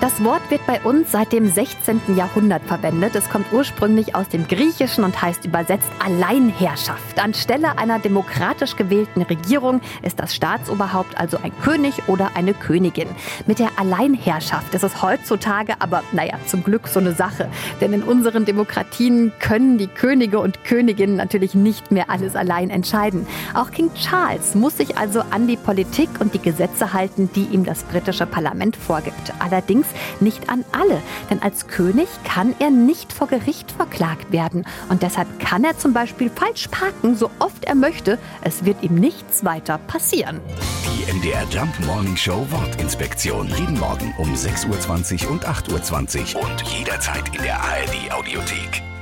Das Wort wird bei uns seit dem 16. Jahrhundert verwendet. Es kommt ursprünglich aus dem Griechischen und heißt übersetzt Alleinherrschaft. Anstelle einer demokratisch gewählten Regierung ist das Staatsoberhaupt also ein König oder eine Königin. Mit der Alleinherrschaft ist es heutzutage aber, naja, zum Glück so eine Sache. Denn in unseren Demokratien können die Könige und Königinnen natürlich nicht mehr alles allein entscheiden. Auch King Charles muss sich also an die Politik und die Gesetze halten, die ihm das britische Parlament vorgibt. Allerdings nicht an alle, denn als König kann er nicht vor Gericht verklagt werden. Und deshalb kann er zum Beispiel falsch parken, so oft er möchte. Es wird ihm nichts weiter passieren. Die MDR Jump Morning Show Wortinspektion. Jeden Morgen um 6.20 Uhr und 8.20 Uhr und jederzeit in der ARD Audiothek.